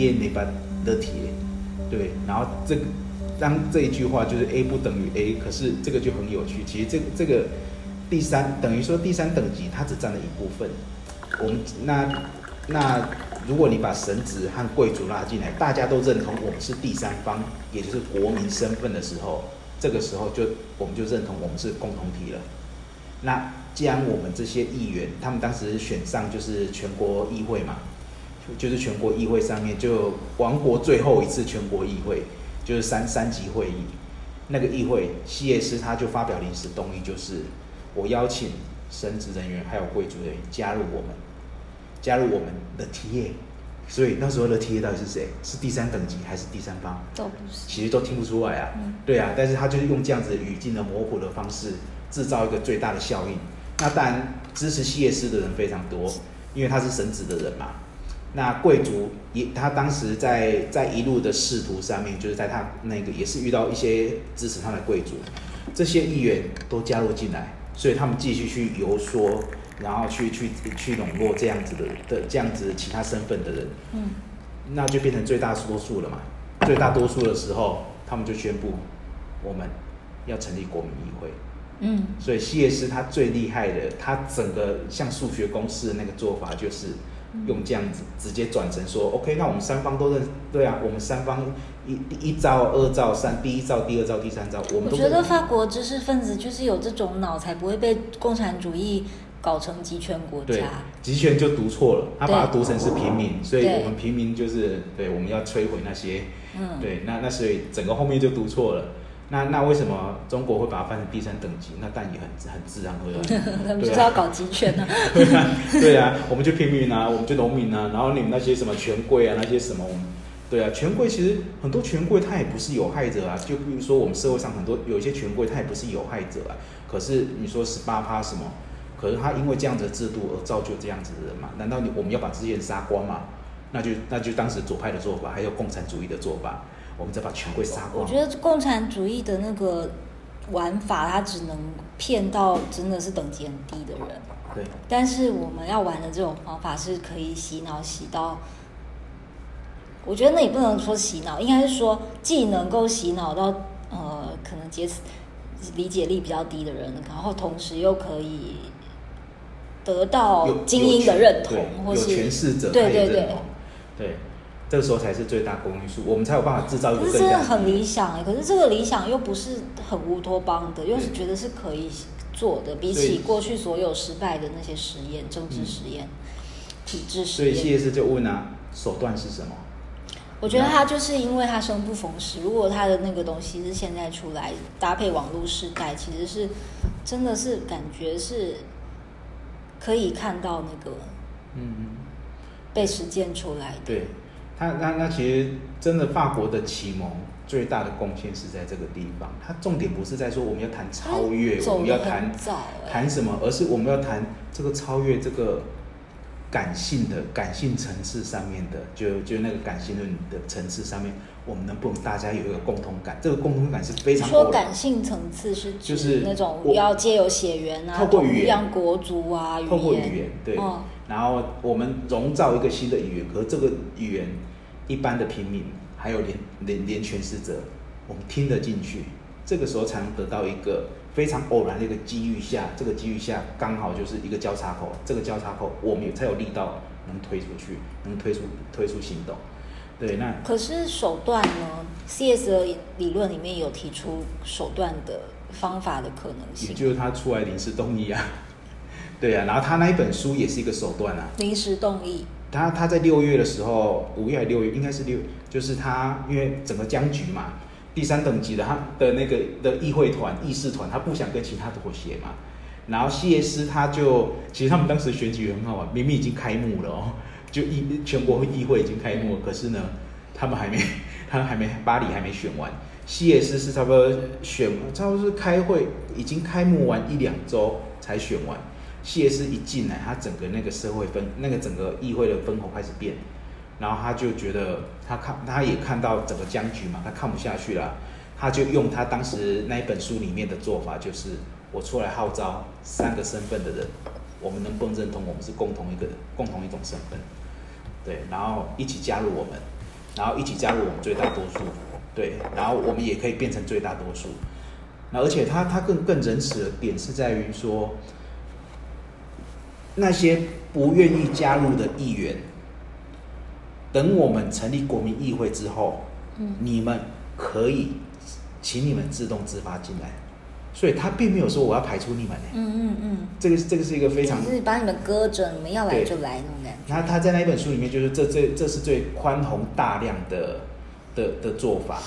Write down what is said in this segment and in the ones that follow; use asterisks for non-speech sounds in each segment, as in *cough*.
The T A 那班 The T A，对，然后这个当这一句话就是 A 不等于 A，可是这个就很有趣。其实这个这个第三等于说第三等级，它只占了一部分。我们那那如果你把神职和贵族拉进来，大家都认同我们是第三方，也就是国民身份的时候，这个时候就我们就认同我们是共同体了。那既然我们这些议员，他们当时选上就是全国议会嘛，就是全国议会上面就王国最后一次全国议会，就是三三级会议，那个议会，西耶斯他就发表临时动议，就是我邀请神职人员还有贵族人员加入我们，加入我们的 TA，所以那时候的 TA 到底是谁？是第三等级还是第三方？都不是，其实都听不出来啊。嗯、对啊，但是他就是用这样子语境的模糊的方式，制造一个最大的效应。那当然支持西耶斯的人非常多，因为他是神职的人嘛。那贵族也，他当时在在一路的仕途上面，就是在他那个也是遇到一些支持他的贵族，这些议员都加入进来，所以他们继续去游说，然后去去去笼络这样子的的这样子其他身份的人，嗯，那就变成最大多数了嘛。最大多数的时候，他们就宣布我们要成立国民议会。嗯，所以希耶斯他最厉害的，他整个像数学公式的那个做法，就是用这样子直接转成说，OK，那我们三方都认，对啊，我们三方一一招、二招、三，第一招、第二招、第三招，我们都。我觉得法国知识分子就是有这种脑，才不会被共产主义搞成集权国家。对，极权就读错了，他把它读成是平民，所以我们平民就是对，我们要摧毁那些，嗯，对，那那所以整个后面就读错了。那那为什么中国会把它翻成第三等级？那但也很很自然而然。*laughs* 他们就是要搞集权呢、啊。对啊，对啊，我们就平民啊，我们就农民啊，然后你们那些什么权贵啊，那些什么，对啊，权贵其实很多权贵他也不是有害者啊。就比如说我们社会上很多有一些权贵，他也不是有害者啊。可是你说十八趴什么？可是他因为这样子的制度而造就这样子的人嘛？难道你我们要把这些人杀光吗？那就那就当时左派的做法，还有共产主义的做法。我们再把权贵杀光。我觉得共产主义的那个玩法，它只能骗到真的是等级很低的人。对。但是我们要玩的这种方法是可以洗脑洗到，我觉得那也不能说洗脑，应该是说既能够洗脑到呃可能阶层理解力比较低的人，然后同时又可以得到精英的认同，或是者对对对对。这个时候才是最大公约数，我们才有办法制造一个更。可是真的很理想哎，可是这个理想又不是很乌托邦的，又是觉得是可以做的。比起过去所有失败的那些实验，政治实验、嗯、体制实验。所以希叶斯就问啊，手段是什么？我觉得他就是因为他生不逢时，如果他的那个东西是现在出来搭配网络时代，其实是真的是感觉是可以看到那个嗯被实践出来的。对。他那那其实真的法国的启蒙最大的贡献是在这个地方。他重点不是在说我们要谈超越，我们要谈谈什么，而是我们要谈这个超越这个感性的感性层次上面的，就就那个感性论的层次上面，我们能不能大家有一个共同感？这个共同感是非常。说感性层次是就是那种要借由血缘啊，透过语言，国族啊，透过语言对，哦、然后我们营造一个新的语言，可是这个语言。一般的平民，还有连连连权势者，我们听得进去，这个时候才能得到一个非常偶然的一个机遇下，这个机遇下刚好就是一个交叉口，这个交叉口我们也才有力道能推出去，能推出推出行动。对，那可是手段呢？CS 的理论里面有提出手段的方法的可能性，也就是他出来临时动议啊，对啊，然后他那一本书也是一个手段啊，临时动议。他他在六月的时候，五月还是六月，应该是六，就是他因为整个僵局嘛，第三等级的他的那个的议会团、议事团，他不想跟其他妥协嘛。然后希叶斯他就，其实他们当时选举很好玩，明明已经开幕了哦，就议全国议会已经开幕了，可是呢，他们还没，他还没巴黎还没选完，希叶斯是差不多选，差不多是开会已经开幕完一两周才选完。希叶斯一进来，他整个那个社会分，那个整个议会的分红开始变，然后他就觉得他看，他也看到整个僵局嘛，他看不下去了，他就用他当时那一本书里面的做法，就是我出来号召三个身份的人，我们能不能认同我们是共同一个共同一种身份？对，然后一起加入我们，然后一起加入我们最大多数，对，然后我们也可以变成最大多数。那而且他他更更仁慈的点是在于说，那些不愿意加入的议员，等我们成立国民议会之后，嗯，你们可以请你们自动自发进来。所以他并没有说我要排除你们呢。嗯嗯嗯，这个这个是一个非常，就是把你们搁着，你们要来就来那种感觉。他他在那一本书里面，就是这这这是最宽宏大量的的的做法。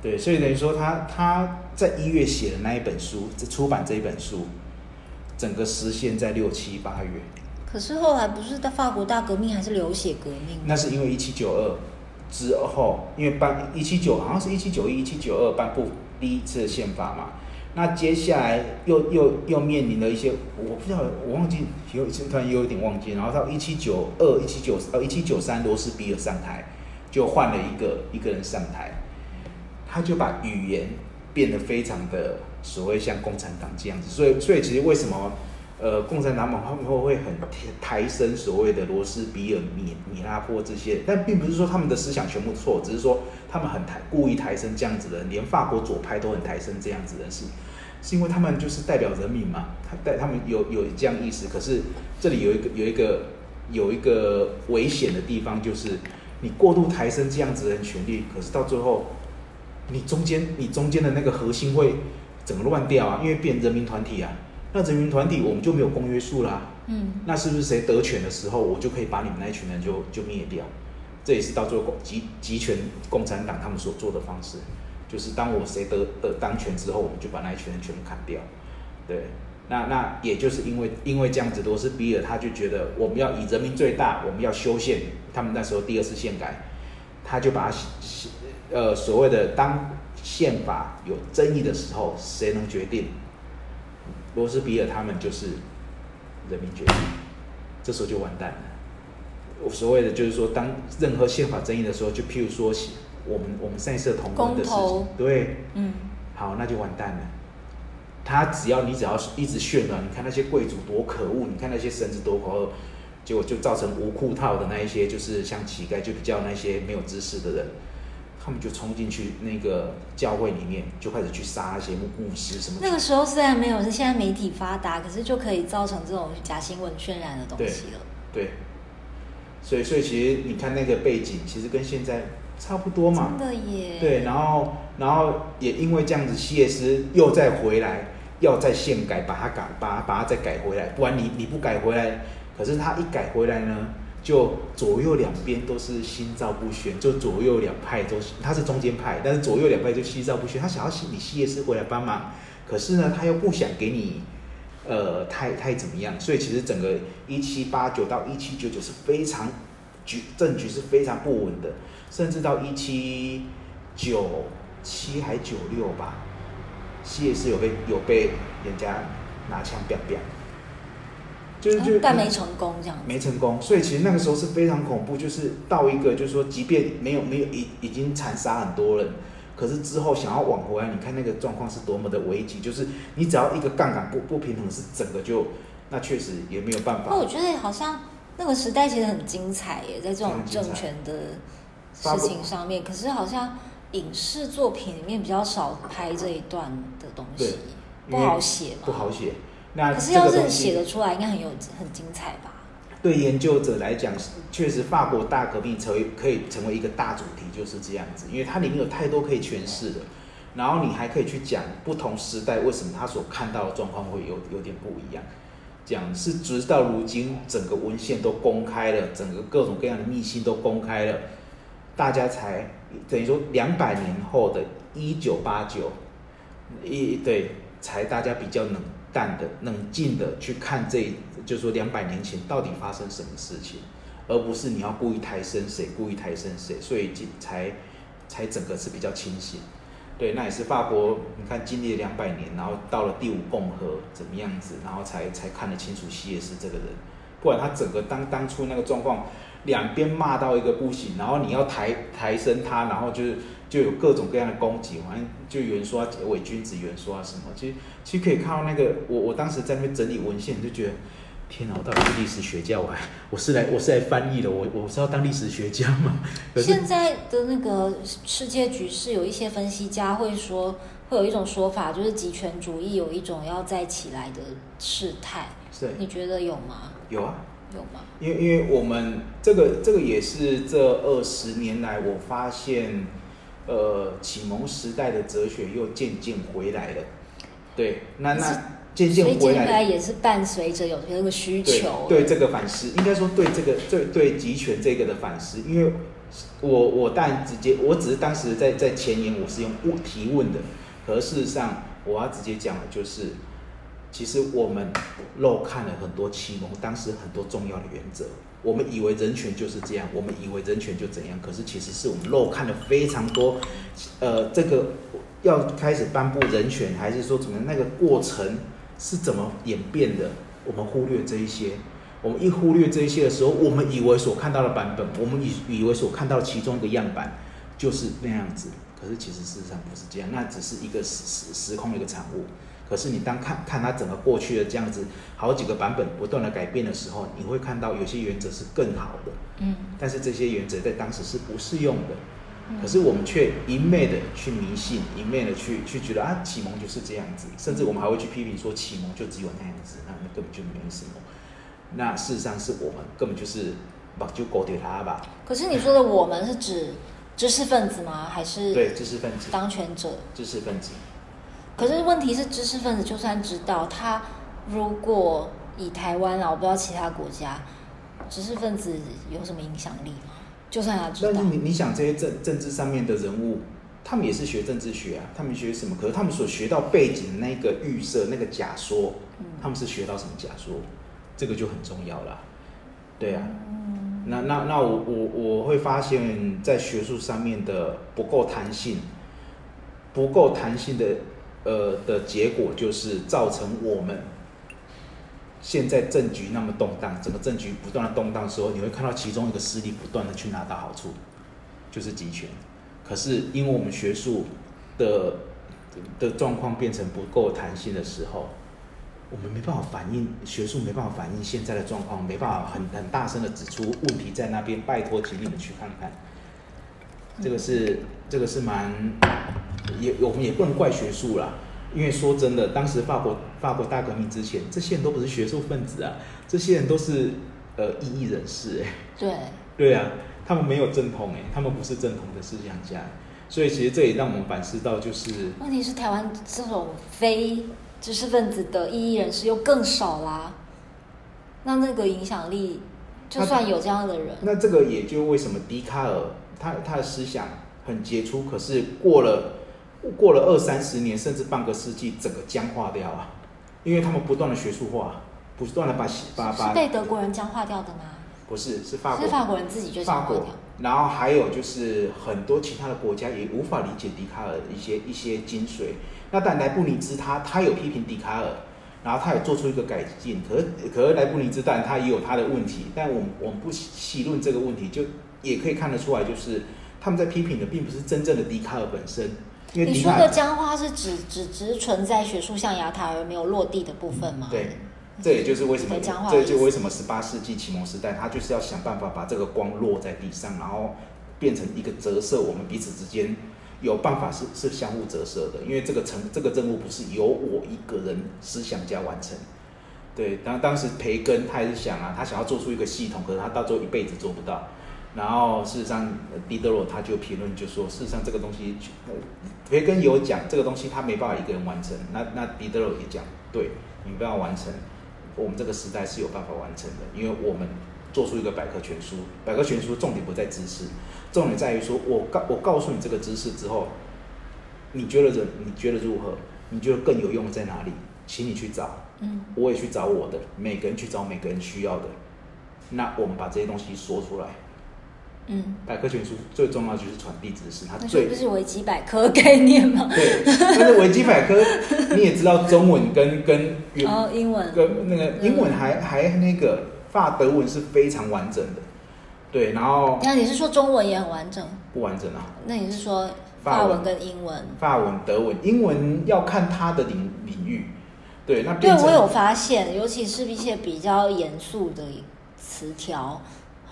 对，所以等于说他他在一月写的那一本书，出版这一本书，整个实现在六七八月。可是后来不是在法国大革命，还是流血革命？那是因为一七九二之后，因为颁一七九好像是一七九一一七九二颁布第一次宪法嘛。那接下来又又又面临了一些，我不知道，我忘记有突然又有点忘记。然后到一七九二、一七九呃一七九三，罗斯比尔上台，就换了一个一个人上台，他就把语言变得非常的所谓像共产党这样子。所以所以其实为什么呃共产党往后会很抬升所谓的罗斯比尔、米米拉波这些，但并不是说他们的思想全部错，只是说。他们很抬，故意抬升这样子的人，连法国左派都很抬升这样子的事，是因为他们就是代表人民嘛？他带他们有有这样意思。可是这里有一个有一个有一个危险的地方，就是你过度抬升这样子的权利，可是到最后，你中间你中间的那个核心会整个乱掉啊，因为变人民团体啊，那人民团体我们就没有公约数啦。嗯，那是不是谁得权的时候，我就可以把你们那一群人就就灭掉？这也是到最后集集权共产党他们所做的方式，就是当我谁得得当权之后，我们就把那一群人全部砍掉。对，那那也就是因为因为这样子，罗斯比尔他就觉得我们要以人民最大，我们要修宪。他们那时候第二次宪改，他就把呃所谓的当宪法有争议的时候，谁能决定？罗斯比尔他们就是人民决定，这时候就完蛋了。我所谓的就是说，当任何宪法争议的时候，就譬如说，我们我们上一次同婚的事情，对，嗯，好，那就完蛋了。他只要你只要一直渲染，你看那些贵族多可恶，你看那些神子多可恶，结果就造成无裤套的那一些，就是像乞丐，就比较那些没有知识的人，他们就冲进去那个教会里面，就开始去杀那些牧牧师什么。那个时候虽然没有是现在媒体发达，可是就可以造成这种假新闻渲染的东西了。对。对所以，所以其实你看那个背景，其实跟现在差不多嘛。真的耶。对，然后，然后也因为这样子，希耶斯又再回来，要再现改，把它改，把它把它再改回来。不然你你不改回来，可是他一改回来呢，就左右两边都是心照不宣，就左右两派都是，他是中间派，但是左右两派就心照不宣。他想要你希耶斯回来帮忙，可是呢，他又不想给你。呃，太太怎么样？所以其实整个一七八九到一七九九是非常局政局是非常不稳的，甚至到一七九七还九六吧，希耶斯有被有被人家拿枪毙毙，就是就但没成功这样，没成功。所以其实那个时候是非常恐怖，就是到一个就是说，即便没有没有已已经惨杀很多人。可是之后想要挽回来，你看那个状况是多么的危急，就是你只要一个杠杆不不平衡，是整个就那确实也没有办法。那我觉得好像那个时代其实很精彩耶，在这种政权的事情上面。可是好像影视作品里面比较少拍这一段的东西，不好写嘛，不好写。那可是要是写得出来，应该很有很精彩吧？对研究者来讲，确实法国大革命成为可以成为一个大主题，就是这样子，因为它里面有太多可以诠释的，然后你还可以去讲不同时代为什么他所看到的状况会有有点不一样。讲是直到如今，整个文献都公开了，整个各种各样的密信都公开了，大家才等于说两百年后的一九八九，一对才大家比较冷淡的、冷静的去看这。就是说两百年前到底发生什么事情，而不是你要故意抬升谁，故意抬升谁，所以才才整个是比较清醒。对，那也是法国，你看经历了两百年，然后到了第五共和怎么样子，然后才才看得清楚希耶斯这个人。不然他整个当当初那个状况，两边骂到一个不行，然后你要抬抬升他，然后就是就有各种各样的攻击，反正就有人说他伪君子，有人说他什么。其实其实可以看到那个，我我当时在那边整理文献，就觉得。天哪，我到底是历史学家，我还我是来我是来翻译的，我我是要当历史学家吗？*laughs* 现在的那个世界局势，有一些分析家会说，会有一种说法，就是极权主义有一种要再起来的事态。是，你觉得有吗？有啊，有吗？因为因为我们这个这个也是这二十年来，我发现，呃，启蒙时代的哲学又渐渐回来了。对，那那。渐渐回来，来也是伴随着有这个需求对。对这个反思，应该说对这个对对集权这个的反思，因为我我当然直接，我只是当时在在前言我是用问提问的，可事实上我要直接讲的就是，其实我们漏看了很多启蒙当时很多重要的原则，我们以为人权就是这样，我们以为人权就怎样，可是其实是我们漏看了非常多，呃，这个要开始颁布人权，还是说怎么那个过程。是怎么演变的？我们忽略这一些，我们一忽略这一些的时候，我们以为所看到的版本，我们以以为所看到其中一个样板就是那样子。可是其实事实上不是这样，那只是一个时时时空的一个产物。可是你当看看它整个过去的这样子，好几个版本不断的改变的时候，你会看到有些原则是更好的。嗯。但是这些原则在当时是不适用的。可是我们却一昧的去迷信，一昧的去去觉得啊，启蒙就是这样子，甚至我们还会去批评说启蒙就只有那样子，那那根本就没什么。那事实上是我们根本就是把就狗掉他吧。可是你说的我们是指知识分子吗？还是对知识分子当权者？知识分子。可是问题是，知识分子就算知道，他如果以台湾啊，我不知道其他国家，知识分子有什么影响力吗？就算他知道，但是你你想这些政政治上面的人物，他们也是学政治学啊，他们学什么？可是他们所学到背景的那个预设、那个假说，他们是学到什么假说？这个就很重要了。对啊，那那那我我我会发现，在学术上面的不够弹性，不够弹性的呃的结果，就是造成我们。现在政局那么动荡，整个政局不断的动荡的时候，你会看到其中一个势力不断的去拿到好处，就是集权。可是因为我们学术的的状况变成不够弹性的时候，我们没办法反映学术没办法反映现在的状况，没办法很很大声的指出问题在那边。拜托，请你们去看看，这个是这个是蛮也我们也不能怪学术啦。因为说真的，当时法国法国大革命之前，这些人都不是学术分子啊，这些人都是呃异议人士哎。对。*laughs* 对啊，他们没有正统哎，他们不是正统的思想家，所以其实这也让我们反思到，就是问题是台湾这种非知识分子的异议人士又更少啦。那那个影响力，就算有这样的人，那，那这个也就为什么笛卡尔他他的思想很杰出，可是过了。过了二三十年，甚至半个世纪，整个僵化掉啊！因为他们不断的学术化，不断的把把把是被德国人僵化掉的吗？不是，是法国，是法国人自己就僵化掉。然后还有就是很多其他的国家也无法理解笛卡尔的一些一些精髓。那但莱布尼兹他他有批评笛卡尔，然后他也做出一个改进。可是可是莱布尼兹当然他也有他的问题，但我们我们不细论这个问题，就也可以看得出来，就是他们在批评的并不是真正的笛卡尔本身。你说的僵化是指只只存在学术象牙塔而没有落地的部分吗？对，这也就是为什么这就为什么十八世纪启蒙时代，他就是要想办法把这个光落在地上，然后变成一个折射，我们彼此之间有办法是是相互折射的，因为这个成这个任务不是由我一个人思想家完成。对，当当时培根他也是想啊，他想要做出一个系统，可是他到最后一辈子做不到。然后事实上，狄德罗他就评论就说，事实上这个东西，培根有讲这个东西他没办法一个人完成。那那狄德罗也讲，对，你没办法完成，我们这个时代是有办法完成的，因为我们做出一个百科全书，百科全书重点不在知识，重点在于说我告我告诉你这个知识之后，你觉得人你觉得如何？你觉得更有用在哪里？请你去找，嗯，我也去找我的，每个人去找每个人需要的，那我们把这些东西说出来。嗯，百科全书最重要就是传递知识，它最不是维基百科概念吗？*laughs* 对，但是维基百科你也知道，中文跟跟哦英文跟那个英文还、嗯、还那个法德文是非常完整的，对，然后那你是说中文也很完整？不完整啊？那你是说法文跟英文？法文、德文、英文要看它的领领域，对，那对我有发现，尤其是一些比较严肃的词条，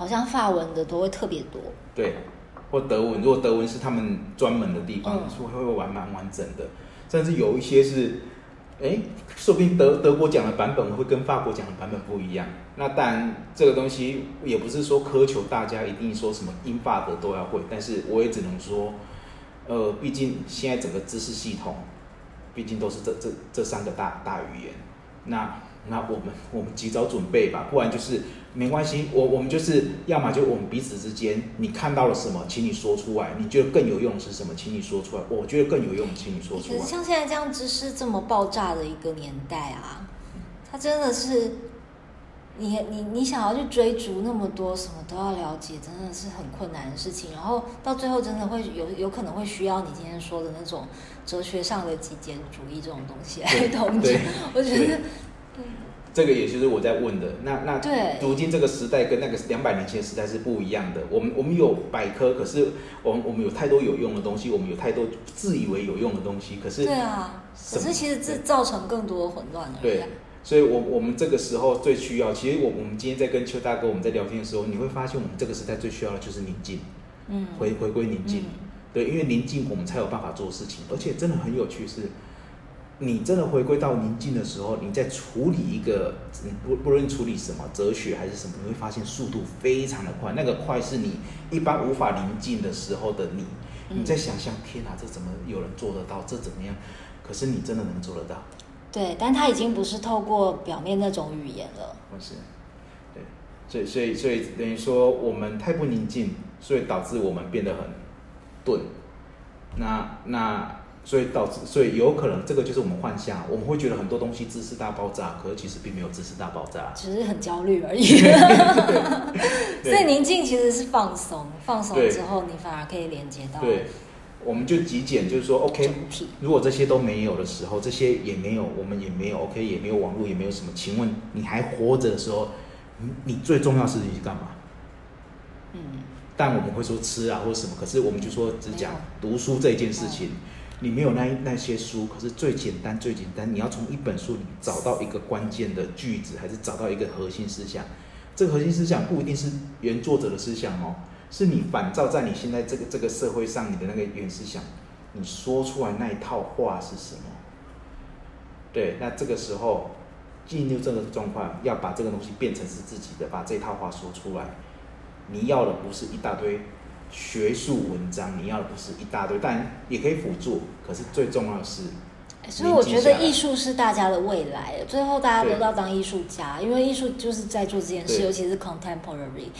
好像法文的都会特别多。对，或德文，如果德文是他们专门的地方，嗯、说会会玩蛮完整的，甚至有一些是。哎，说不定德德国讲的版本会跟法国讲的版本不一样。那当然，这个东西也不是说苛求大家一定说什么英法德都要会，但是我也只能说，呃，毕竟现在整个知识系统，毕竟都是这这这三个大大语言。那那我们我们及早准备吧，不然就是。没关系，我我们就是要么就我们彼此之间，你看到了什么，请你说出来。你觉得更有用的是什么，请你说出来。我觉得更有用，请你说出来。可是像现在这样知识这么爆炸的一个年代啊，它真的是，你你你想要去追逐那么多什么都要了解，真的是很困难的事情。然后到最后真的会有有可能会需要你今天说的那种哲学上的极简主义这种东西来统治。我觉得。这个也就是我在问的，那那对，如今这个时代跟那个两百年前的时代是不一样的。我们我们有百科，可是我们我们有太多有用的东西，我们有太多自以为有用的东西，可是对啊，可是其实这造成更多的混乱了。对，所以我我们这个时候最需要，其实我我们今天在跟邱大哥我们在聊天的时候，你会发现我们这个时代最需要的就是宁静，嗯，回回归宁静，嗯，对，因为宁静我们才有办法做事情，而且真的很有趣是。你真的回归到宁静的时候，你在处理一个，不不论处理什么哲学还是什么，你会发现速度非常的快。那个快是你一般无法宁静的时候的你。你在想象，天哪，这怎么有人做得到？这怎么样？可是你真的能做得到？对，但它已经不是透过表面那种语言了。不是，对，所以所以所以等于说我们太不宁静，所以导致我们变得很钝。那那。所以导致，所以有可能这个就是我们幻象，我们会觉得很多东西知识大爆炸，可是其实并没有知识大爆炸，只是很焦虑而已。所以宁静其实是放松，放松之后你反而可以连接到。对，我们就极简，就是说，OK，如果这些都没有的时候，这些也没有，我们也没有，OK，也没有网络，也没有什么，请问你还活着的时候，你你最重要的事情是干嘛？嗯，但我们会说吃啊或者什么，可是我们就说只讲读书这件事情。你没有那那些书，可是最简单最简单，你要从一本书里找到一个关键的句子，还是找到一个核心思想？这个核心思想不一定是原作者的思想哦，是你反照在你现在这个这个社会上你的那个原思想，你说出来那一套话是什么？对，那这个时候进入这个状况，要把这个东西变成是自己的，把这套话说出来，你要的不是一大堆。学术文章，你要的不是一大堆，但也可以辅助。可是最重要的是，所以我觉得艺术是大家的未来。最后大家都要当艺术家，因为艺术就是在做这件事，尤其是 contemporary，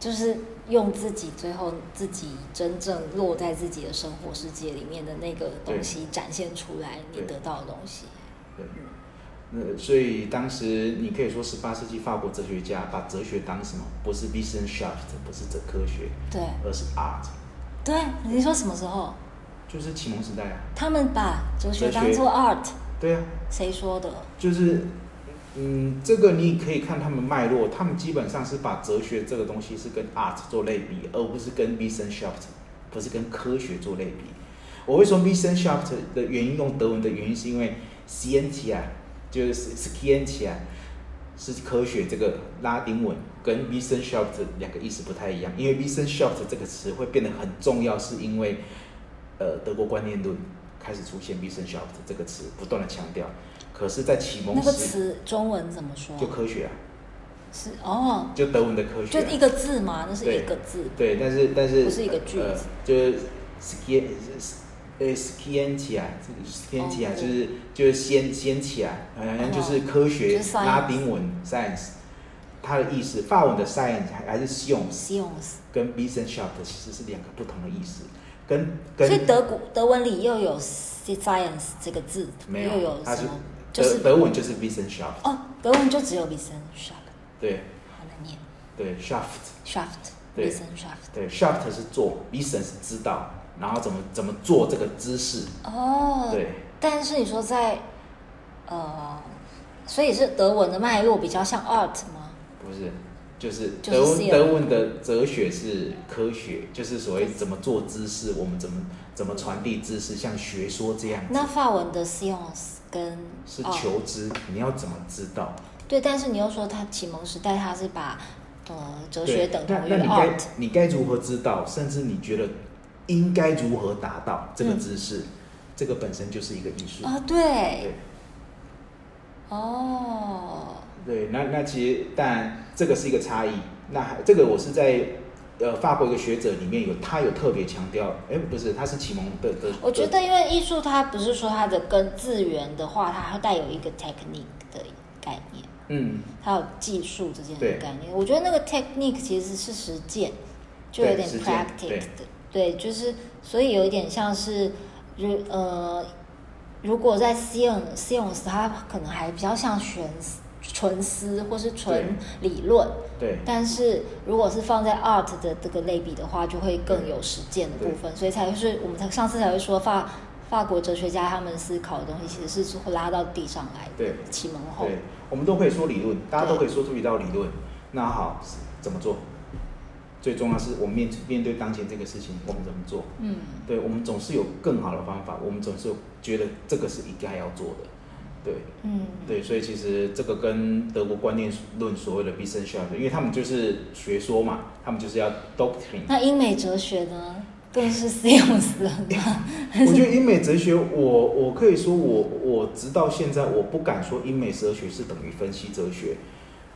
就是用自己最后自己真正落在自己的生活世界里面的那个东西展现出来，你得到的东西。对。呃，所以当时你可以说，十八世纪法国哲学家把哲学当什么？不是 Wissenschaft，不是哲科学，对，而是 art。对，你说什么时候？就是启蒙时代啊。他们把哲学当做 art。对啊。谁说的？就是，嗯，这个你可以看他们脉络，他们基本上是把哲学这个东西是跟 art 做类比，而不是跟 Wissenschaft，不是跟科学做类比。我会说 Wissenschaft 的原因用德文的原因，是因为 Scientia 就是 scientia 是科学这个拉丁文，跟 Wissenschaft 两个意思不太一样。因为 Wissenschaft 这个词会变得很重要，是因为呃德国观念论开始出现 Wissenschaft 这个词，不断的强调。可是，在启蒙时，那个词中文怎么说？就科学啊。是哦。就德文的科学、啊。就一个字嘛？那是一个字。对，对但是但是不是一个句子。呃、就是呃，scientia，这个 scientia 就是就是先先起来，好像就是科学拉丁文 science，它的意思，法文的 science 还还是 science，跟 Wissenschaft 其实是两个不同的意思，跟跟。所以德国德文里又有 science 这个字，没有，又有它是德德文就是 Wissenschaft。哦，德文就只有 Wissenschaft。对。好难念。对，shaft。shaft。对。Wissenschaft。对，shaft 是做，Wissen 是知道。然后怎么怎么做这个姿势？哦，对。但是你说在，呃，所以是德文的脉络比较像 art 吗？不是，就是德文、就是、德文的哲学是科学，就是所谓怎么做姿势，我们怎么怎么传递知识，像学说这样。那法文的 science 跟是求知，哦、你要怎么知道？对，但是你又说他启蒙时代他是把呃哲学等同于 art，你该如何知道？甚至你觉得应该如何达到这个姿势？嗯、这个本身就是一个艺术啊、哦，对，对哦，对，那那其实但这个是一个差异。那这个我是在呃法国一个学者里面有他有特别强调，哎，不是，他是启蒙的的。我觉得因为艺术它不是说它的根字源的话，它会带有一个 technique 的概念。嗯，还有技术这件概念，我觉得那个 technique 其实是实践，就有点 practice 的，对，就是所以有一点像是，如呃，如果在 science，science 它可能还比较像纯纯思或是纯理论，对，但是如果是放在 art 的这个类比的话，就会更有实践的部分，所以才会是我们才上次才会说法法国哲学家他们思考的东西，其实是会拉到地上来的，对，启蒙后。对我们都可以说理论，大家都可以说出一道理论。那好，怎么做？最重要是我们面面对当前这个事情，我们怎么做？嗯，对，我们总是有更好的方法，我们总是觉得这个是应该要做的。对，嗯，对，所以其实这个跟德国观念论所谓的 Wissenschaft，因为他们就是学说嘛，他们就是要 doctrine。那英美哲学呢？更是了。*laughs* 我觉得英美哲学我，我我可以说我，我我直到现在，我不敢说英美哲学是等于分析哲学，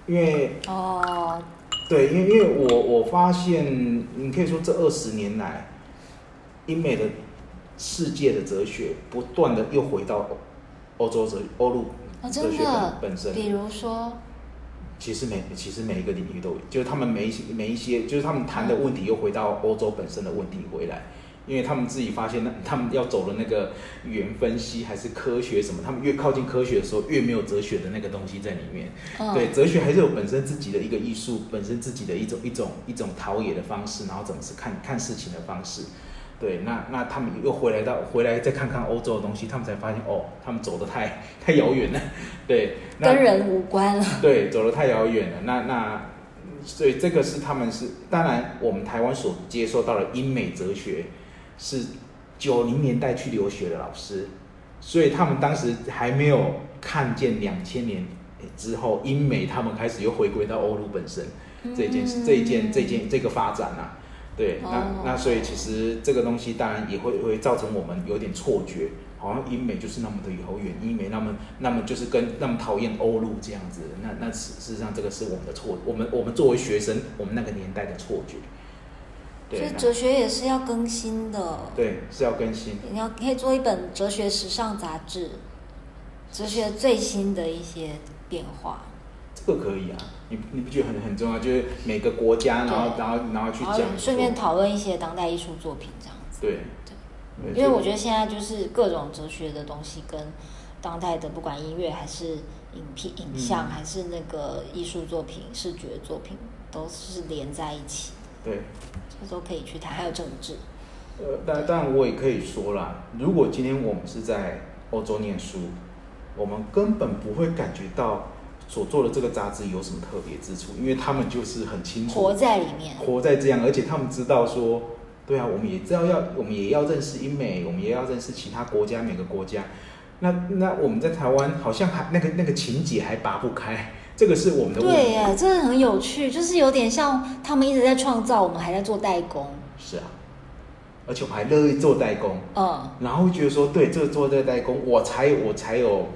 因为哦，对，因为因为我我发现，你可以说这二十年来，英美的世界的哲学不断的又回到欧洲哲欧陆哲学本本身，比如说。其实每其实每一个领域都有，就是他们每一些每一些，就是他们谈的问题又回到欧洲本身的问题回来，因为他们自己发现，那他们要走的那个语言分析还是科学什么，他们越靠近科学的时候，越没有哲学的那个东西在里面。哦、对，哲学还是有本身自己的一个艺术，本身自己的一种一种一种陶冶的方式，然后怎么是看看事情的方式。对，那那他们又回来到回来再看看欧洲的东西，他们才发现哦，他们走得太 *laughs* 太遥远了。对，跟人无关了。对，走得太遥远了。那那所以这个是他们是当然，我们台湾所接受到的英美哲学是九零年代去留学的老师，所以他们当时还没有看见两千年之后英美他们开始又回归到欧陆本身这件事，这一件这件这个发展啊。对，那那所以其实这个东西当然也会会造成我们有点错觉，好像英美就是那么的遥远，英美那么那么就是跟那么讨厌欧陆这样子，那那事实上这个是我们的错，我们我们作为学生，我们那个年代的错觉。对，所以哲学也是要更新的。对，是要更新。你要可以做一本哲学时尚杂志，哲学最新的一些变化。这个可以啊，你你不觉得很很重要？就是每个国家，然后然后然后去讲，顺便讨论一些当代艺术作品这样子。对对，因为我觉得现在就是各种哲学的东西跟当代的，不管音乐还是影片、影像，还是那个艺术作品、嗯、视觉作品，都是连在一起。对，这都可以去谈。还有政治。呃，但但我也可以说啦，如果今天我们是在欧洲念书，我们根本不会感觉到。所做的这个杂志有什么特别之处？因为他们就是很清楚活在里面，活在这样，而且他们知道说，对啊，我们也知道要，我们也要认识英美，我们也要认识其他国家，每个国家。那那我们在台湾好像还那个那个情节还拔不开，这个是我们的问题。对呀，真的很有趣，就是有点像他们一直在创造，我们还在做代工。是啊，而且我们还乐意做代工。嗯，然后觉得说，对，这个做这个代工，我才我才有。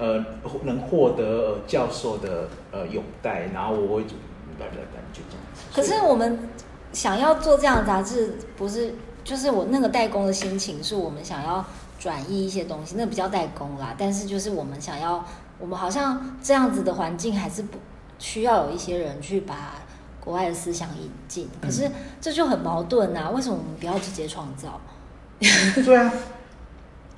呃，能获得教授的呃拥戴，然后我会来来来，就这样子。可是我们想要做这样的杂志，不是就是我那个代工的心情，是我们想要转移一些东西，那比较代工啦。但是就是我们想要，我们好像这样子的环境，还是不需要有一些人去把国外的思想引进。可是这就很矛盾啊！为什么我们不要直接创造？*laughs* 对啊，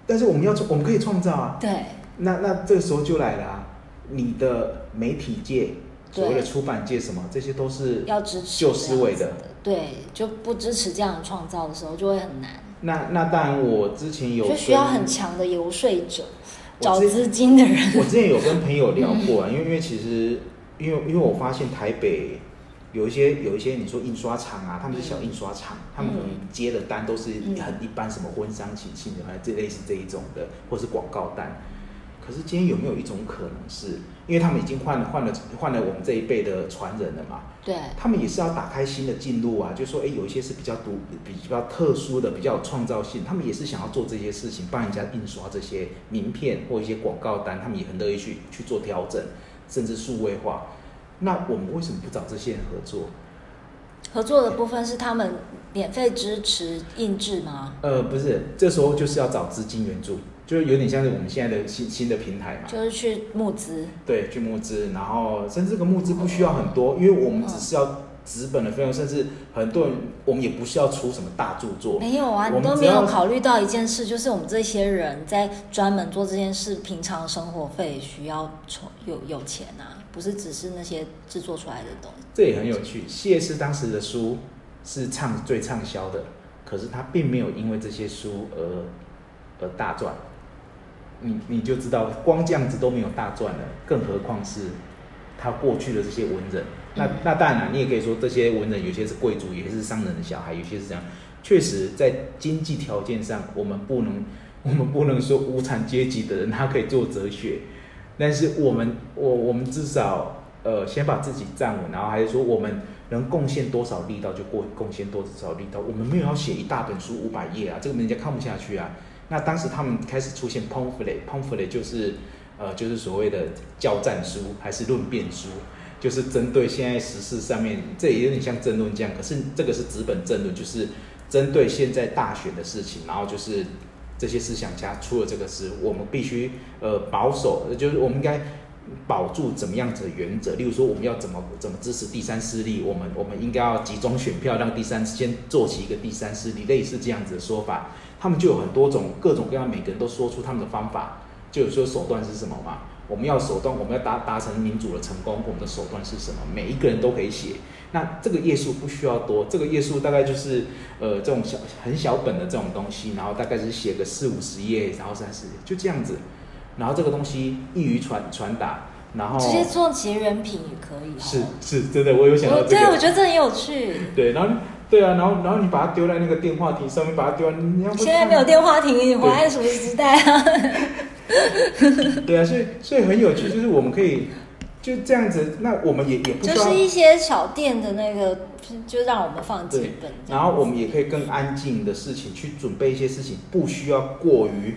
但是我们要创，我们可以创造啊。对。那那这个时候就来了啊！你的媒体界，所谓的出版界，什么这些都是要支持旧思维的。对，就不支持这样的创造的时候，就会很难。那那当然，我之前有就需要很强的游说者，找资金的人。我之前有跟朋友聊过啊，因为因为其实因为因为我发现台北有一些有一些你说印刷厂啊，他们是小印刷厂，他们可能接的单都是很一般，什么婚丧喜庆的，还是这类似这一种的，或是广告单。可可是今天有没有一种可能是，因为他们已经换换了换了我们这一辈的传人了嘛？对，他们也是要打开新的进路啊，就说哎，有一些是比较独、比较特殊的、比较有创造性，他们也是想要做这些事情，帮人家印刷这些名片或一些广告单，他们也很乐意去去做调整，甚至数位化。那我们为什么不找这些人合作？合作的部分是他们免费支持印制吗？呃，不是，这时候就是要找资金援助，就是有点像是我们现在的新新的平台嘛，就是去募资。对，去募资，然后甚至这个募资不需要很多，因为我们只是要纸本的费用，甚至很多人我们也不需要出什么大著作。没有啊，你都没有考虑到一件事，就是我们这些人在专门做这件事，平常生活费需要有有钱啊。不是只是那些制作出来的东西，这也很有趣。谢师当时的书是畅最畅销的，可是他并没有因为这些书而而大赚。你你就知道，光这样子都没有大赚了，更何况是他过去的这些文人。那那当然了，你也可以说这些文人有些是贵族，有些是商人的小孩，有些是这样。确实，在经济条件上，我们不能 *laughs* 我们不能说无产阶级的人他可以做哲学。但是我们，我我们至少，呃，先把自己站稳，然后还是说，我们能贡献多少力道就过贡献多少力道。我们没有要写一大本书五百页啊，这个人家看不下去啊。那当时他们开始出现 pamphlet，pamphlet 就是，呃，就是所谓的教战书还是论辩书，就是针对现在时事上面，这也有点像政论这样。可是这个是纸本政论，就是针对现在大选的事情，然后就是。这些思想家出了这个诗，我们必须呃保守，就是我们应该保住怎么样子的原则。例如说，我们要怎么怎么支持第三势力，我们我们应该要集中选票，让第三先做起一个第三势力，类似这样子的说法。他们就有很多种各种各样，每个人都说出他们的方法，就有说手段是什么嘛？我们要手段，我们要达达成民主的成功，我们的手段是什么？每一个人都可以写。那这个页数不需要多，这个页数大概就是呃这种小很小本的这种东西，然后大概是写个四五十页，然后三十页，就这样子。然后这个东西易于传传达，然后直接做结缘品也可以。是是，真的，我有想到这个。对，我觉得这很有趣。对，然后对啊，然后然后你把它丢在那个电话亭上面，把它丢在你要不。现在没有电话亭，你活在什么时代啊？*laughs* 对啊，所以所以很有趣，就是我们可以。就这样子，那我们也也不就是一些小店的那个，就让我们放几本。然后我们也可以更安静的事情去准备一些事情，不需要过于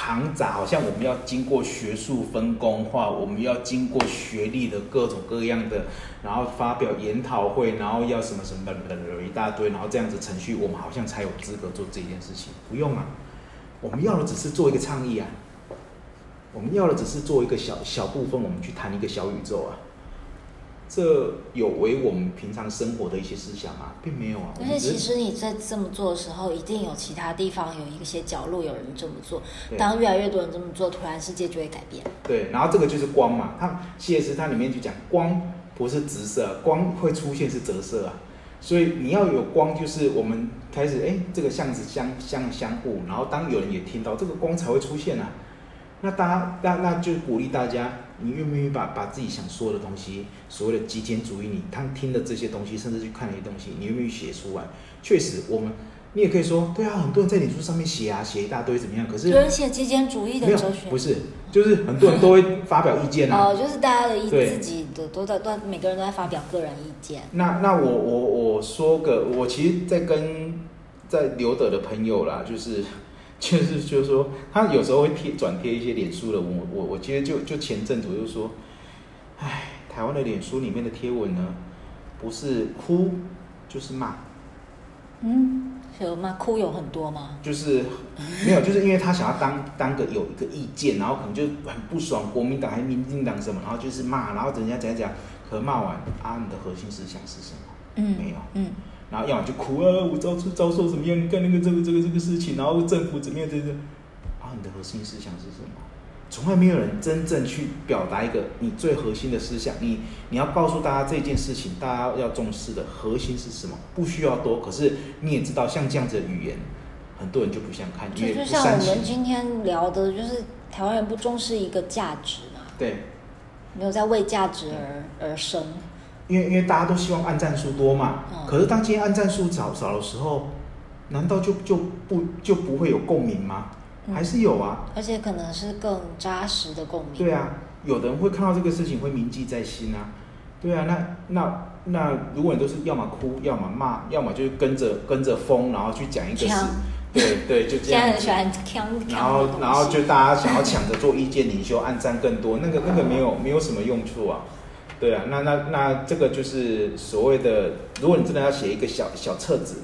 庞杂，好像我们要经过学术分工化，我们要经过学历的各种各样的，然后发表研讨会，然后要什么什么的一大堆，然后这样子程序，我们好像才有资格做这件事情。不用啊，我们要的只是做一个倡议啊。我们要的只是做一个小小部分，我们去谈一个小宇宙啊，这有违我们平常生活的一些思想啊，并没有啊。但是其实你在这么做的时候，一定有其他地方有一些角落有人这么做。当越来越多人这么做，突然世界就会改变。对，然后这个就是光嘛。它谢师它里面就讲，光不是直射，光会出现是折射啊。所以你要有光，就是我们开始哎，这个巷子相相相互，然后当有人也听到这个光才会出现啊。那大家，那那就鼓励大家，你愿不愿意把把自己想说的东西，所谓的极简主义，你他听的这些东西，甚至去看那些东西，你愿不愿意写出来？确实，我们你也可以说，对啊，很多人在脸书上面写啊，写一大堆怎么样？可是有人写极简主义的哲学，不是，就是很多人都会发表意见啊。哦，就是大家的意自己的都在都每个人都在发表个人意见。那那我我我说个，我其实，在跟在留德的朋友啦，就是。就是就是说，他有时候会贴转贴一些脸书的文，我我记得就就前阵子我就说，唉，台湾的脸书里面的贴文呢，不是哭就是骂。嗯，有吗？哭有很多吗？就是没有，就是因为他想要当当个有一个意见，然后可能就很不爽国民党还是民进党什么，然后就是骂，然后人家讲讲，可骂完啊，你的核心思想是什么？嗯，没有，嗯。然后要么就哭啊，我遭受遭受怎么样？你看那个这个这个这个事情，然后政府怎么样？这个啊，你的核心思想是什么？从来没有人真正去表达一个你最核心的思想。你你要告诉大家这件事情，大家要重视的核心是什么？不需要多，可是你也知道，像这样子的语言，很多人就不想看。就就像我们今天聊的，就是台湾人不重视一个价值嘛？对，没有在为价值而而生。因为因为大家都希望按赞数多嘛，嗯、可是当今天按赞数少少的时候，难道就就不就不会有共鸣吗？还是有啊。而且可能是更扎实的共鸣。对啊，有的人会看到这个事情会铭记在心啊。对啊，那那那如果你都是要么哭，要么骂，要么就是跟着跟着风，然后去讲一个事。对对，就这样。*laughs* 现在很喜欢然后然后就大家想要抢着做意见领袖，按赞更多，那个那个没有没有什么用处啊。对啊，那那那这个就是所谓的，如果你真的要写一个小小册子，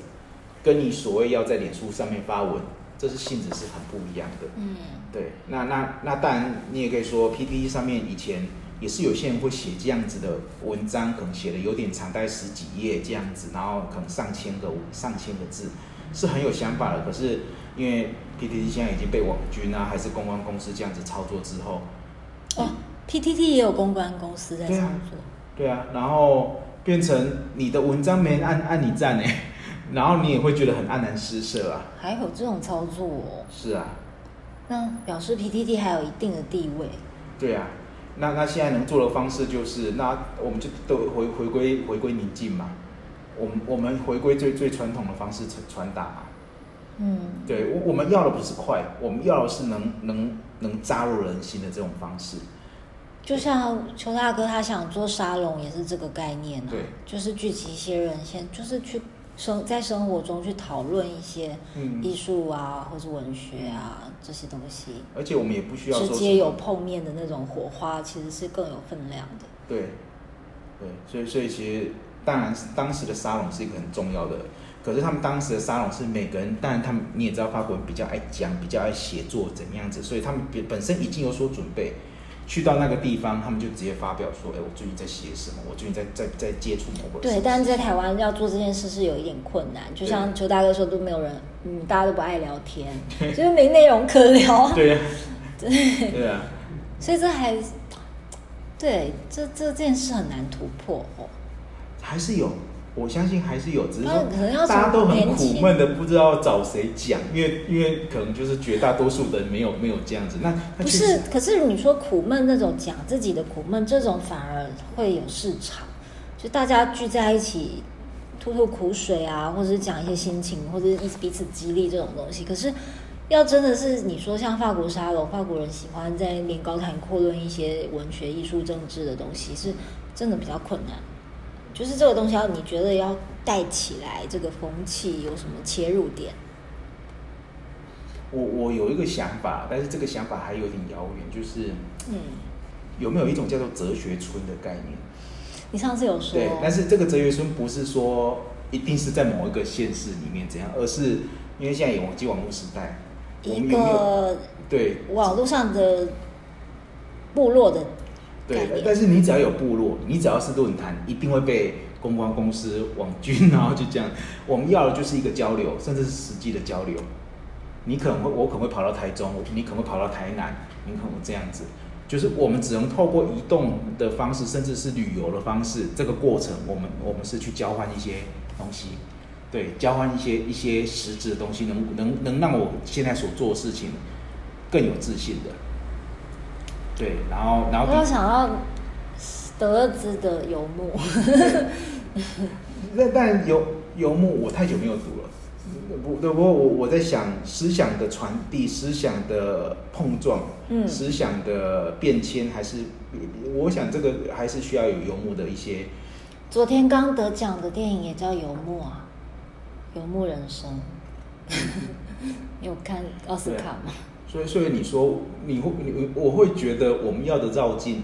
跟你所谓要在脸书上面发文，这是性质是很不一样的。嗯，对。那那那当然，你也可以说 PPT 上面以前也是有些人会写这样子的文章，可能写的有点长，大概十几页这样子，然后可能上千个上千个字。是很有想法的，可是因为 PPT 现在已经被网军啊，还是公关公司这样子操作之后，哦，PTT 也有公关公司在操作，对啊，然后变成你的文章没人按按你赞呢，*laughs* 然后你也会觉得很黯然失色啊。还有这种操作哦？是啊，那表示 PTT 还有一定的地位。对啊，那那现在能做的方式就是，那我们就都回回归回归宁静嘛。我们我们回归最最传统的方式传传达嘛，嗯，对，我我们要的不是快，我们要的是能能能扎入人心的这种方式。就像邱大哥他想做沙龙也是这个概念啊，对，就是聚集一些人先，就是去生在生活中去讨论一些艺术啊，嗯、或者文学啊这些东西。而且我们也不需要直接有碰面的那种火花，其实是更有分量的。对，对，所以所以其实。当然，当时的沙龙是一个很重要的。可是他们当时的沙龙是每个人，当然他们你也知道，法国人比较爱讲，比较爱写作，怎么样子？所以他们本本身已经有所准备，去到那个地方，他们就直接发表说：“哎，我最近在写什么？我最近在在在接触某个。”对，但是在台湾要做这件事是有一点困难。就像邱大哥说，都没有人，嗯，大家都不爱聊天，*laughs* 就是没内容可聊。*laughs* 对呀，*laughs* 对对啊。所以这还对这这件事很难突破哦。还是有，我相信还是有，只是说大家都很苦闷的，不知道找谁讲，因为因为可能就是绝大多数的人没有没有这样子。那不是，可是你说苦闷那种讲自己的苦闷，这种反而会有市场，就大家聚在一起吐吐苦水啊，或者是讲一些心情，或者是彼此激励这种东西。可是要真的是你说像法国沙龙，法国人喜欢在那边高谈阔论一些文学、艺术、政治的东西，是真的比较困难。就是这个东西要你觉得要带起来这个风气，有什么切入点？我我有一个想法，但是这个想法还有点遥远，就是嗯，有没有一种叫做哲学村的概念？你上次有说，对，但是这个哲学村不是说一定是在某一个县市里面怎样，而是因为现在有网际网络时代，一个对网络上的部落的。对，但是你只要有部落，你只要是论坛，一定会被公关公司、网军，然后就这样。我们要的就是一个交流，甚至是实际的交流。你可能会，我可能会跑到台中，你可能会跑到台南，你可能会这样子。就是我们只能透过移动的方式，甚至是旅游的方式，这个过程，我们我们是去交换一些东西，对，交换一些一些实质的东西，能能能让我现在所做的事情更有自信的。对，然后，然后我想到德兹的游牧。*laughs* 那但游游牧，我太久没有读了。不，不过我我在想思想的传递、思想的碰撞、嗯，思想的变迁，还是我想这个还是需要有游牧的一些。昨天刚得奖的电影也叫《游牧》啊，《游牧人生》。*laughs* 你有看奥斯卡吗？所以，所以你说你会你我会觉得我们要的绕境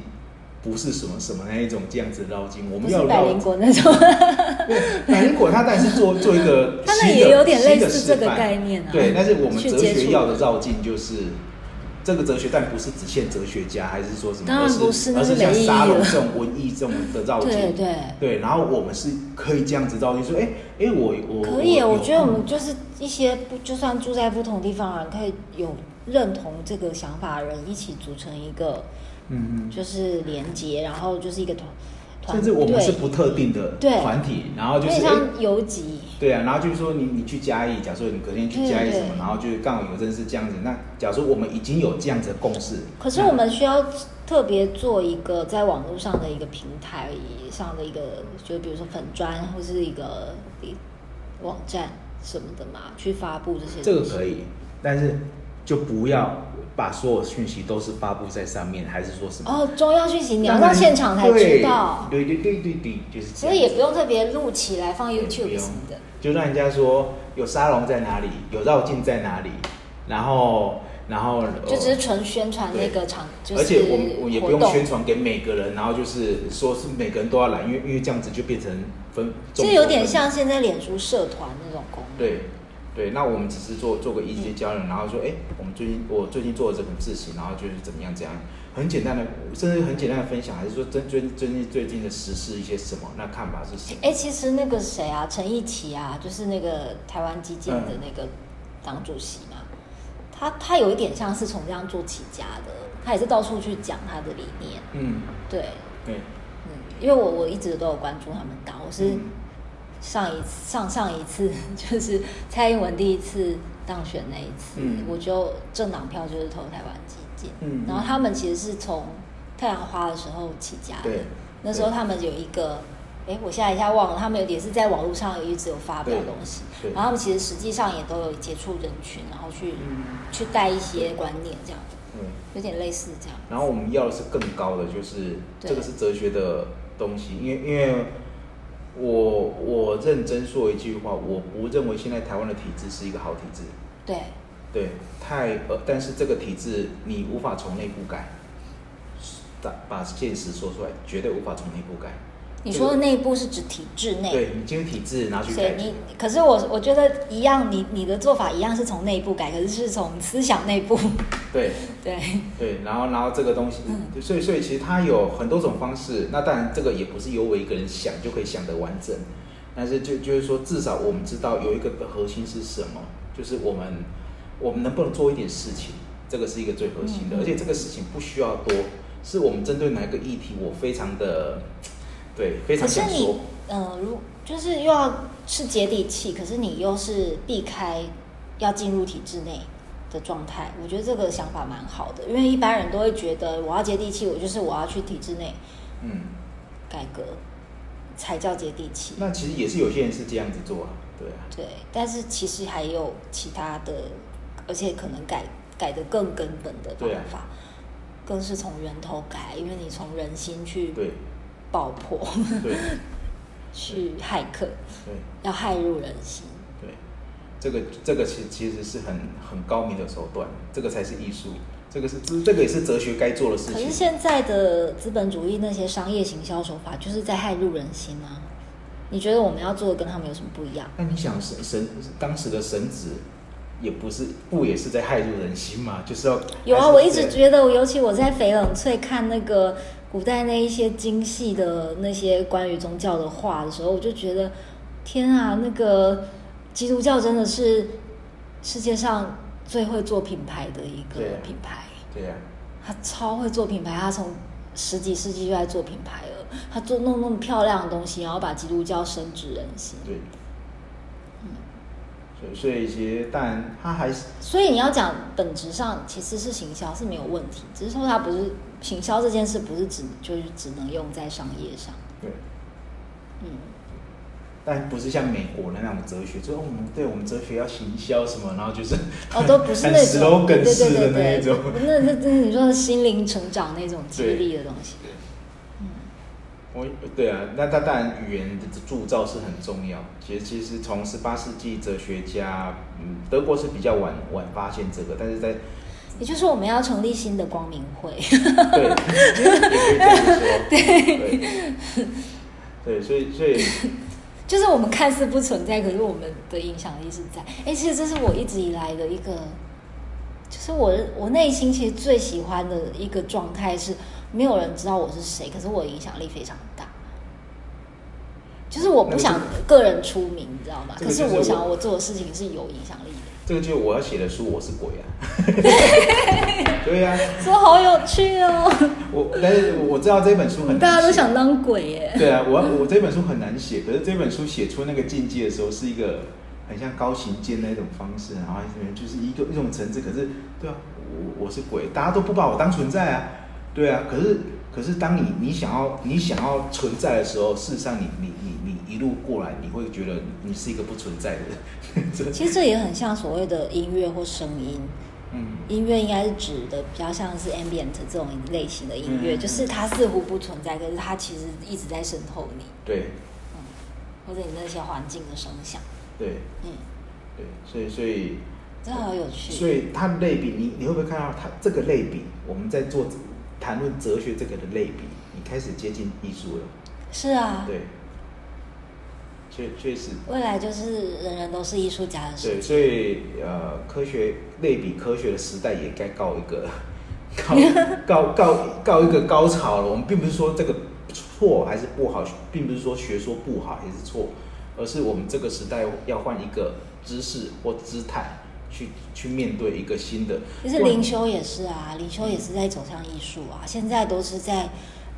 不是什么什么那一种这样子的绕境，我们要百灵果那种。百灵果它但是做做一个 *laughs* 它那也有点类似这个概念啊。对，但是我们哲学要的绕境就是这个哲学，但不是只限哲学家，还是说什么？当然不是，而是像沙龙这种文艺这种的绕境。对对对，然后我们是可以这样子绕境，说哎哎，我我可以，我觉得我们就是一些不就算住在不同地方的人，可以有。认同这个想法的人一起组成一个，嗯嗯，就是连接，然后就是一个团团，甚至我们是不特定的团体，然后就是像游击，对啊，然后就是说你你去嘉义，假设你隔天去嘉义什么，然后就刚好有认识这样子，那假如说我们已经有这样子的共识，可是我们需要特别做一个在网络上的一个平台上的一个，就比如说粉砖或是一个网站什么的嘛，去发布这些，这个可以，但是。就不要把所有讯息都是发布在上面，还是说什么？哦，重要讯息你要到现场才知道。对对对对对，就是。所以也不用特别录起来放 YouTube 什么的，就让人家说有沙龙在哪里，有绕境在哪里，然后。然后就只是纯宣传那个场，而且我们我也不用宣传给每个人，然后就是说是每个人都要来，因为因为这样子就变成分。这有点像现在脸书社团那种功能。对，对，那我们只是做做个一些交流，然后说，哎，我们最近我最近做了这种事情，然后就是怎么样怎样，很简单的，甚至很简单的分享，还是说最最最近最近的时事一些什么，那看法是什么？哎，其实那个谁啊，陈义奇啊，就是那个台湾基建的那个党主席嘛。嗯他他有一点像是从这样做起家的，他也是到处去讲他的理念。嗯，对，对，嗯，因为我我一直都有关注他们党，我是上一次上上一次 *laughs* 就是蔡英文第一次当选那一次，嗯、我就政党票就是投台湾基金。嗯，然后他们其实是从太阳花的时候起家的，对那时候他们有一个。哎，我现在一下忘了，他们也是在网络上有一直有发表东西，然后他们其实实际上也都有接触人群，然后去、嗯、去带一些观念这样，嗯，有点类似这样。然后我们要的是更高的，就是这个是哲学的东西，因为因为我我认真说一句话，我不认为现在台湾的体制是一个好体制，对对，太呃，但是这个体制你无法从内部改，把把现实说出来，绝对无法从内部改。你说的内部是指体制内，对，你进入体制，拿去改。你可是我我觉得一样，你你的做法一样是从内部改，可是是从思想内部。*laughs* 对对对，然后然后这个东西，嗯、所以所以其实它有很多种方式。那当然这个也不是由我一个人想就可以想得完整，但是就就是说，至少我们知道有一个的核心是什么，就是我们我们能不能做一点事情，这个是一个最核心的，嗯、而且这个事情不需要多，是我们针对哪一个议题，我非常的。对，非常想说。可是你，呃，如就是又要是接地气，可是你又是避开要进入体制内的状态，我觉得这个想法蛮好的。因为一般人都会觉得，我要接地气，我就是我要去体制内，嗯，改革才叫接地气。那其实也是有些人是这样子做啊，对啊。对，但是其实还有其他的，而且可能改改的更根本的方法，啊、更是从源头改，因为你从人心去对。爆破，对，*laughs* 去骇客，对，要骇入人心，对，这个这个其其实是很很高明的手段，这个才是艺术，这个是这个也是哲学该做的事情。可是现在的资本主义那些商业行销手法，就是在害入人心啊！你觉得我们要做的跟他们有什么不一样？那你想神神当时的神子，也不是不也是在害入人心吗？就是要有啊！我一直觉得，尤其我在翡冷翠看那个。古代那一些精细的那些关于宗教的话的时候，我就觉得，天啊，那个基督教真的是世界上最会做品牌的一个品牌。对呀，他超会做品牌，他从十几世纪就在做品牌了。他做弄那么漂亮的东西，然后把基督教深植人心。对。所以，其实但他还是，所以你要讲本质上其实是行销是没有问题，只是说它不是行销这件事不是只就是只能用在商业上。对，嗯，但不是像美国的那种哲学，就是我们对我们哲学要行销什么，然后就是哦，都不是那种对对对对对，那那那你说心灵成长那种激励的东西。我对啊，那他当然语言的铸造是很重要。其实其实从十八世纪哲学家，嗯，德国是比较晚晚发现这个，但是在也就是我们要成立新的光明会。对，也可以这样说。*laughs* 对，对，所以所以 *laughs* 就是我们看似不存在，可是我们的影响力是在。哎，其实这是我一直以来的一个，就是我我内心其实最喜欢的一个状态是。没有人知道我是谁，可是我的影响力非常大。就是我不想个人出名，你知道吗？可是我想我做的事情是有影响力的。这个就是我要写的书，我是鬼啊！*laughs* 对呀，说好有趣哦。我但是我知道这本书很，大家都想当鬼耶。对啊，我我这本书很难写，可是这本书写出那个境界的时候，是一个很像高行健那种方式，然后就是一个一种层次。可是，对啊，我我是鬼，大家都不把我当存在啊。对啊，可是可是，当你你想要你想要存在的时候，事实上你你你你一路过来，你会觉得你是一个不存在的人。*laughs* 其实这也很像所谓的音乐或声音，嗯，音乐应该是指的比较像是 ambient 这种类型的音乐，嗯、就是它似乎不存在，可是它其实一直在渗透你。对，嗯，或者你那些环境的声响。对，嗯，对，所以所以，这好有趣。所以它类比，你你会不会看到它这个类比？我们在做谈论哲学这个的类比，你开始接近艺术了。是啊。对。确确实，未来就是人人都是艺术家的时代。对，所以呃，科学类比科学的时代也该告一个 *laughs* 告 *laughs* 告告告一个高潮了。我们并不是说这个错还是不好，并不是说学说不好还是错，而是我们这个时代要换一个姿势或姿态去去面对一个新的。其实灵修也是啊，灵修也是在走向艺术啊。现在都是在。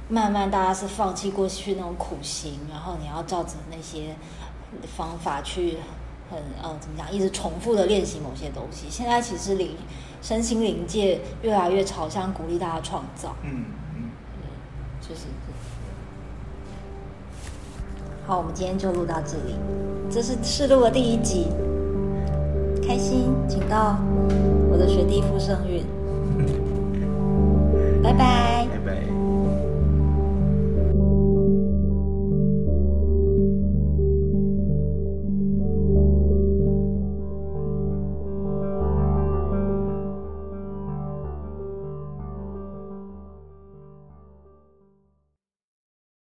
慢慢，大家是放弃过去那种苦行，然后你要照着那些方法去很呃怎么讲，一直重复的练习某些东西。现在其实灵身心灵界越来越朝向鼓励大家创造。嗯嗯，就是。好，我们今天就录到这里。这是试录的第一集，开心，请到我的学弟傅盛运，拜拜。